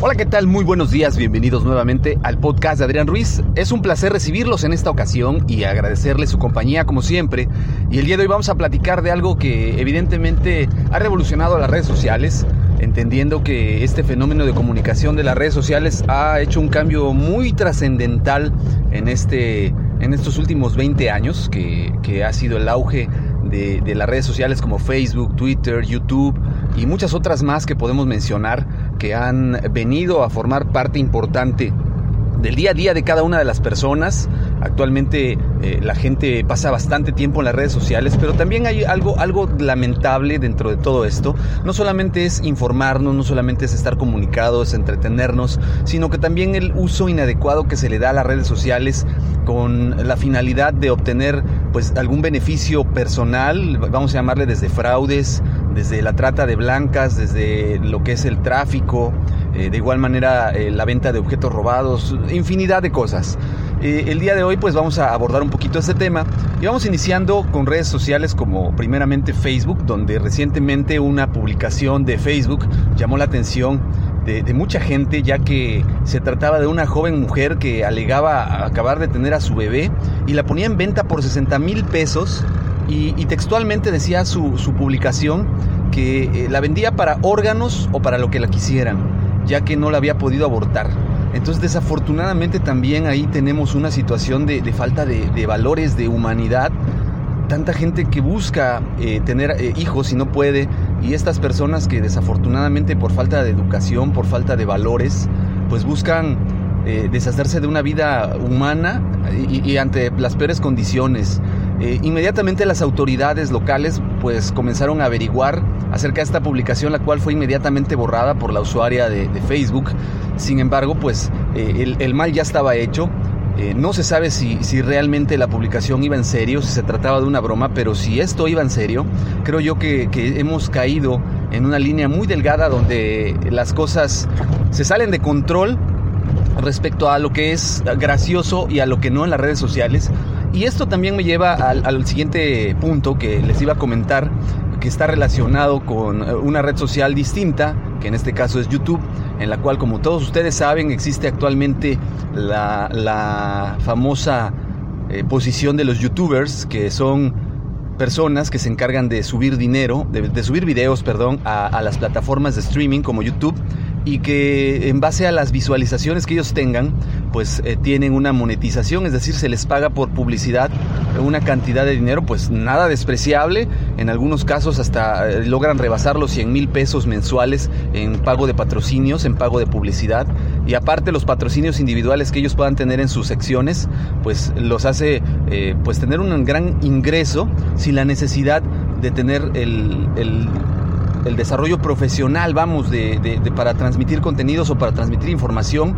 Hola, ¿qué tal? Muy buenos días, bienvenidos nuevamente al podcast de Adrián Ruiz. Es un placer recibirlos en esta ocasión y agradecerles su compañía como siempre. Y el día de hoy vamos a platicar de algo que evidentemente ha revolucionado las redes sociales, entendiendo que este fenómeno de comunicación de las redes sociales ha hecho un cambio muy trascendental en, este, en estos últimos 20 años, que, que ha sido el auge de, de, las redes sociales como Facebook, Twitter, YouTube y muchas otras más que podemos mencionar que han venido a formar parte importante del día a día de cada una de las personas. Actualmente eh, la gente pasa bastante tiempo en las redes sociales, pero también hay algo, algo lamentable dentro de todo esto. No solamente es informarnos, no solamente es estar comunicados, entretenernos, sino que también el uso inadecuado que se le da a las redes sociales con la finalidad de obtener pues algún beneficio personal, vamos a llamarle desde fraudes, desde la trata de blancas, desde lo que es el tráfico, eh, de igual manera eh, la venta de objetos robados, infinidad de cosas. Eh, el día de hoy pues vamos a abordar un poquito este tema y vamos iniciando con redes sociales como primeramente Facebook, donde recientemente una publicación de Facebook llamó la atención de, de, mucha gente, ya que se trataba de una joven mujer que alegaba acabar de tener a su bebé y la ponía en venta por 60 mil pesos y, textualmente decía su, publicación que eh, la vendía para órganos o para lo que la quisieran, ya que no la había podido abortar. Entonces desafortunadamente también ahí tenemos una situación de, falta de, valores, de humanidad. Tanta gente que busca eh, tener eh, hijos y no puede, y estas personas que desafortunadamente por falta de educación, por falta de valores, pues buscan eh, deshacerse de una vida humana y ante las peores condiciones. Eh, inmediatamente las autoridades locales pues comenzaron a averiguar acerca de esta publicación, la cual fue inmediatamente borrada por la usuaria de, Facebook. Sin embargo, pues eh, el, el, mal ya estaba hecho. Eh, no se sabe si, si, realmente la publicación iba en serio, si se trataba de una broma, pero si esto iba en serio, creo yo que, que hemos caído en una línea muy delgada donde las cosas se salen de control respecto a lo que es gracioso y a lo que no en las redes sociales. Y esto también me lleva al, al, siguiente punto que les iba a comentar, que está relacionado con una red social distinta, que en este caso es YouTube, en la cual, como todos ustedes saben, existe actualmente la, la famosa eh, posición de los YouTubers, que son personas que se encargan de subir dinero, de, subir videos, perdón, a las plataformas de streaming como YouTube y que en base a las visualizaciones que ellos tengan, pues eh, tienen una monetización, es decir, se les paga por publicidad una cantidad de dinero, pues nada despreciable, en algunos casos hasta eh, logran rebasar los 100 mil pesos mensuales en pago de patrocinios, en pago de publicidad, y aparte los patrocinios individuales que ellos puedan tener en sus secciones, pues los hace eh, pues tener un gran ingreso sin la necesidad de tener el, el el desarrollo profesional, vamos, de, para transmitir contenidos o para transmitir información.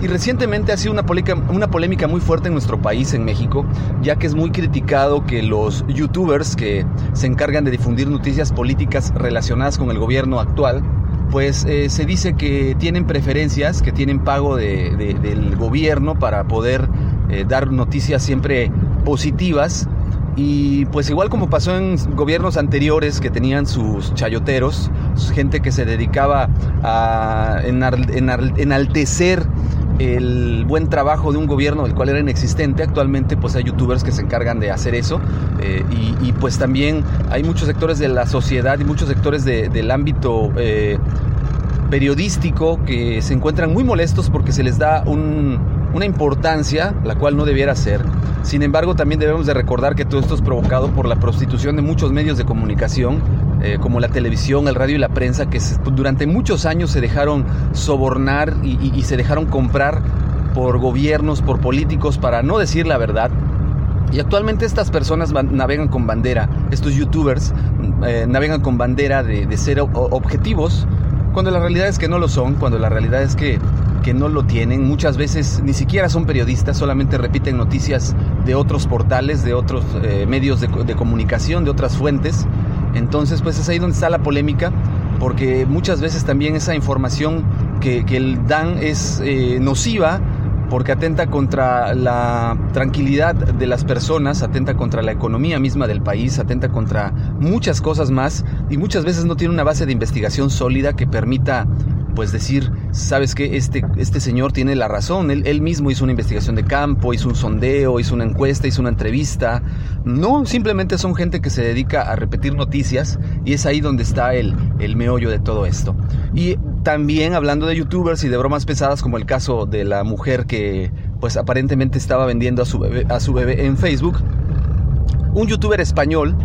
Y recientemente ha sido una polémica, una polémica muy fuerte en nuestro país, en México, ya que es muy criticado que los youtubers que se encargan de difundir noticias políticas relacionadas con el gobierno actual, pues eh, se dice que tienen preferencias, que tienen pago de, del gobierno para poder eh, dar noticias siempre positivas y pues igual como pasó en gobiernos anteriores que tenían sus chayoteros, gente que se dedicaba a enaltecer el buen trabajo de un gobierno del cual era inexistente, actualmente pues hay youtubers que se encargan de hacer eso eh, y, pues también hay muchos sectores de la sociedad y muchos sectores de, del ámbito eh, periodístico que se encuentran muy molestos porque se les da un, una importancia la cual no debiera ser. Sin embargo, también debemos de recordar que todo esto es provocado por la prostitución de muchos medios de comunicación, eh, como la televisión, el radio y la prensa, que se, durante muchos años se dejaron sobornar y, y, y se dejaron comprar por gobiernos, por políticos, para no decir la verdad. Y actualmente estas personas navegan con bandera, estos youtubers eh, navegan con bandera de, de ser objetivos, cuando la realidad es que no lo son, cuando la realidad es que, que no lo tienen. Muchas veces ni siquiera son periodistas, solamente repiten noticias de otros portales, de otros eh, medios de, de comunicación, de otras fuentes. Entonces, pues es ahí donde está la polémica, porque muchas veces también esa información que, que dan es eh, nociva porque atenta contra la tranquilidad de las personas, atenta contra la economía misma del país, atenta contra muchas cosas más y muchas veces no tiene una base de investigación sólida que permita pues decir, sabes que este, este señor tiene la razón, él, él, mismo hizo una investigación de campo, hizo un sondeo, hizo una encuesta, hizo una entrevista. No, simplemente son gente que se dedica a repetir noticias y es ahí donde está el, el meollo de todo esto. Y también hablando de youtubers y de bromas pesadas como el caso de la mujer que pues aparentemente estaba vendiendo a su bebé, a su bebé en Facebook, un youtuber español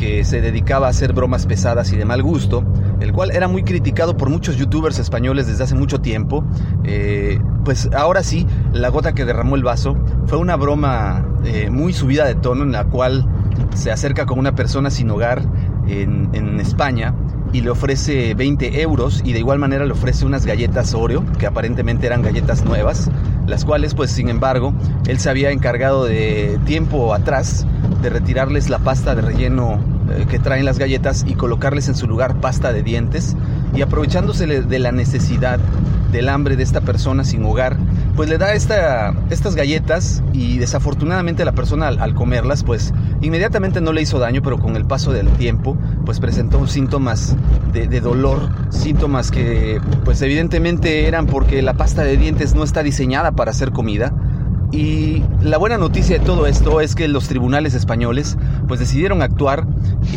que se dedicaba a hacer bromas pesadas y de mal gusto, el cual era muy criticado por muchos youtubers españoles desde hace mucho tiempo. Eh, pues ahora sí, la gota que derramó el vaso fue una broma eh, muy subida de tono en la cual se acerca con una persona sin hogar en, en España y le ofrece 20 euros y de igual manera le ofrece unas galletas Oreo, que aparentemente eran galletas nuevas, las cuales pues sin embargo él se había encargado de tiempo atrás de retirarles la pasta de relleno eh, que traen las galletas y colocarles en su lugar pasta de dientes y aprovechándose de la necesidad del hambre de esta persona sin hogar, pues le da esta, estas galletas y desafortunadamente la persona al, comerlas, pues inmediatamente no le hizo daño, pero con el paso del tiempo, pues presentó síntomas de, de dolor, síntomas que pues evidentemente eran porque la pasta de dientes no está diseñada para ser comida. Y la buena noticia de todo esto es que los tribunales españoles pues decidieron actuar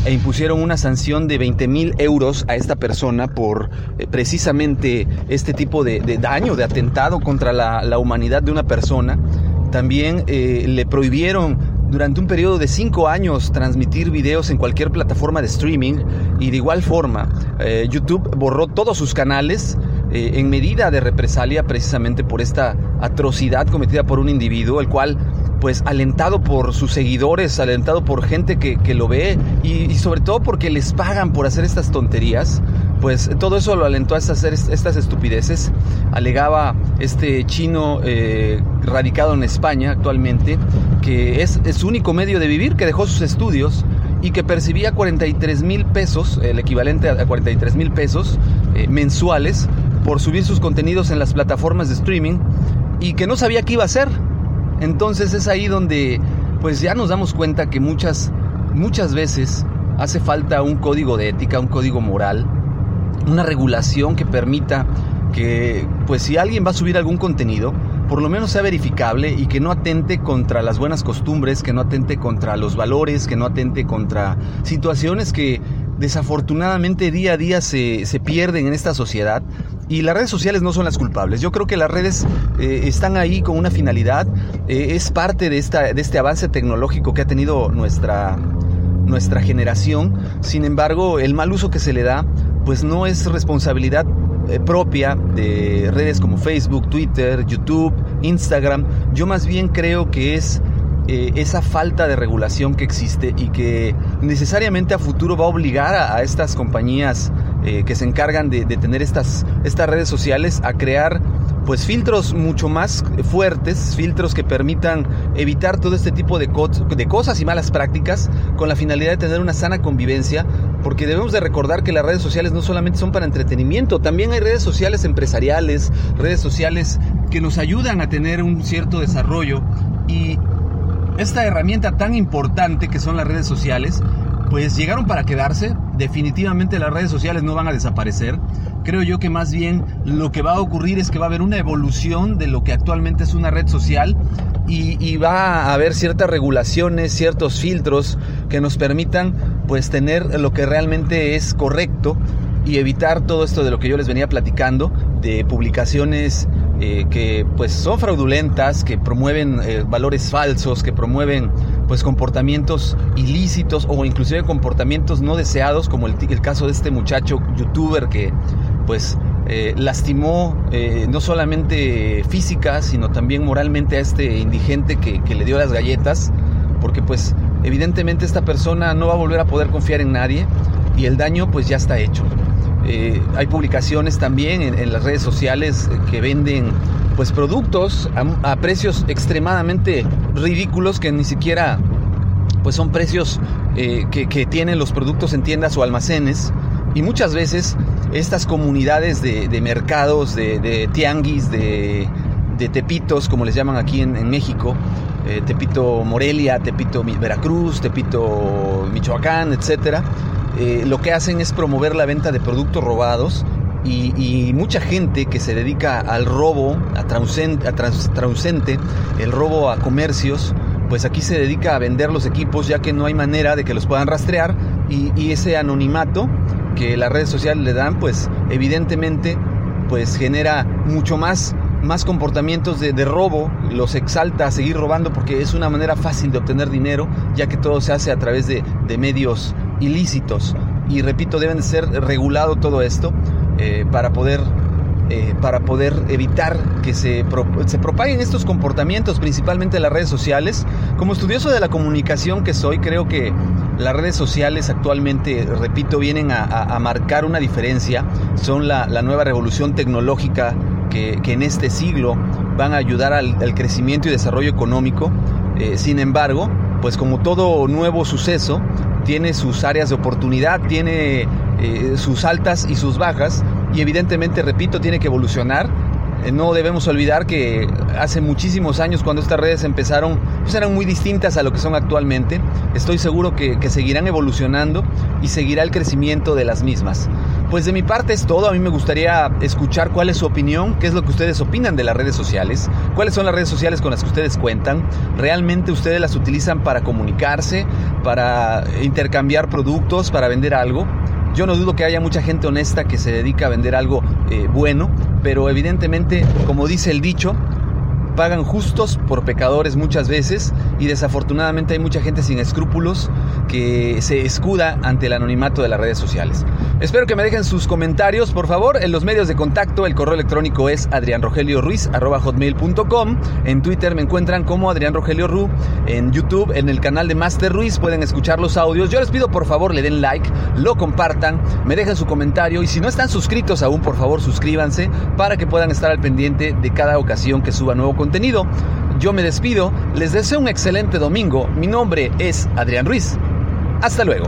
e impusieron una sanción de 20 mil euros a esta persona por eh, precisamente este tipo de, daño, de atentado contra la, la, humanidad de una persona. También eh, le prohibieron durante un periodo de cinco años transmitir videos en cualquier plataforma de streaming y de igual forma eh, YouTube borró todos sus canales eh, en medida de represalia precisamente por esta atrocidad cometida por un individuo, el cual pues alentado por sus seguidores, alentado por gente que, que lo ve y, y, sobre todo porque les pagan por hacer estas tonterías, pues todo eso lo alentó a hacer estas estupideces. Alegaba este chino eh, radicado en España actualmente que es, es su único medio de vivir, que dejó sus estudios y que percibía 43 mil pesos, el equivalente a 43 mil pesos eh, mensuales, por subir sus contenidos en las plataformas de streaming y que no sabía qué iba a hacer. Entonces es ahí donde pues ya nos damos cuenta que muchas, muchas veces hace falta un código de ética, un código moral, una regulación que permita que pues si alguien va a subir algún contenido, por lo menos sea verificable y que no atente contra las buenas costumbres, que no atente contra los valores, que no atente contra situaciones que desafortunadamente día a día se, se pierden en esta sociedad y las redes sociales no son las culpables. Yo creo que las redes eh, están ahí con una finalidad, eh, es parte de, esta, de este avance tecnológico que ha tenido nuestra, nuestra generación. Sin embargo, el mal uso que se le da, pues no es responsabilidad eh, propia de redes como Facebook, Twitter, YouTube, Instagram. Yo más bien creo que es eh, esa falta de regulación que existe y que necesariamente a futuro va a obligar a, a estas compañías eh, que se encargan de, tener estas, estas redes sociales a crear pues filtros mucho más fuertes, filtros que permitan evitar todo este tipo de, de cosas y malas prácticas con la finalidad de tener una sana convivencia, porque debemos de recordar que las redes sociales no solamente son para entretenimiento, también hay redes sociales empresariales, redes sociales que nos ayudan a tener un cierto desarrollo y esta herramienta tan importante que son las redes sociales, pues llegaron para quedarse. Definitivamente las redes sociales no van a desaparecer. Creo yo que más bien lo que va a ocurrir es que va a haber una evolución de lo que actualmente es una red social y, va a haber ciertas regulaciones, ciertos filtros que nos permitan pues tener lo que realmente es correcto y evitar todo esto de lo que yo les venía platicando, de publicaciones eh, que pues son fraudulentas, que promueven eh, valores falsos, que promueven pues comportamientos ilícitos o inclusive comportamientos no deseados, como el, caso de este muchacho youtuber que pues eh, lastimó no solamente física, sino también moralmente a este indigente que, que le dio las galletas, porque pues evidentemente esta persona no va a volver a poder confiar en nadie y el daño pues ya está hecho. Eh, hay publicaciones también en, las redes sociales que venden pues productos a, precios extremadamente ridículos que ni siquiera pues son precios eh, que, tienen los productos en tiendas o almacenes. Y muchas veces estas comunidades de, mercados, de, tianguis, de, tepitos, como les llaman aquí en, México, eh, Tepito Morelia, Tepito Veracruz, Tepito Michoacán, etcétera, eh, lo que hacen es promover la venta de productos robados y, mucha gente que se dedica al robo, a, traducente, el robo a comercios, pues aquí se dedica a vender los equipos ya que no hay manera de que los puedan rastrear y, ese anonimato que las redes sociales le dan, pues evidentemente pues genera mucho más más comportamientos de, robo, los exalta a seguir robando porque es una manera fácil de obtener dinero, ya que todo se hace a través de, medios ilícitos. Y repito, deben de ser regulado todo esto eh, para poder eh, para poder evitar que se, se, propaguen estos comportamientos, principalmente en las redes sociales. Como estudioso de la comunicación que soy, creo que las redes sociales actualmente, repito, vienen a, marcar una diferencia. Son la, nueva revolución tecnológica que, en este siglo van a ayudar al, crecimiento y desarrollo económico. Eh, sin embargo, pues como todo nuevo suceso, tiene sus áreas de oportunidad, tiene eh, sus altas y sus bajas y evidentemente, repito, tiene que evolucionar. Eh, no debemos olvidar que hace muchísimos años cuando estas redes empezaron, pues eran muy distintas a lo que son actualmente. Estoy seguro que, que seguirán evolucionando y seguirá el crecimiento de las mismas. Pues de mi parte es todo. A mí me gustaría escuchar cuál es su opinión, qué es lo que ustedes opinan de las redes sociales, cuáles son las redes sociales con las que ustedes cuentan. ¿Realmente ustedes las utilizan para comunicarse, para intercambiar productos, para vender algo? Yo no dudo que haya mucha gente honesta que se dedica a vender algo eh, bueno, pero evidentemente, como dice el dicho, pagan justos por pecadores muchas veces y desafortunadamente hay mucha gente sin escrúpulos que se escuda ante el anonimato de las redes sociales. Espero que me dejen sus comentarios, por favor, en los medios de contacto. El correo electrónico es adrianrogelioruiz.com. En Twitter me encuentran como Adrián Rogelio Ru. En YouTube, en el canal de Master Ruiz, pueden escuchar los audios. Yo les pido, por favor, le den like, lo compartan, me dejen su comentario y si no están suscritos aún, por favor, suscríbanse para que puedan estar al pendiente de cada ocasión que suba nuevo contenido. Yo me despido, les deseo un excelente domingo. Mi nombre es Adrián Ruiz. Hasta luego.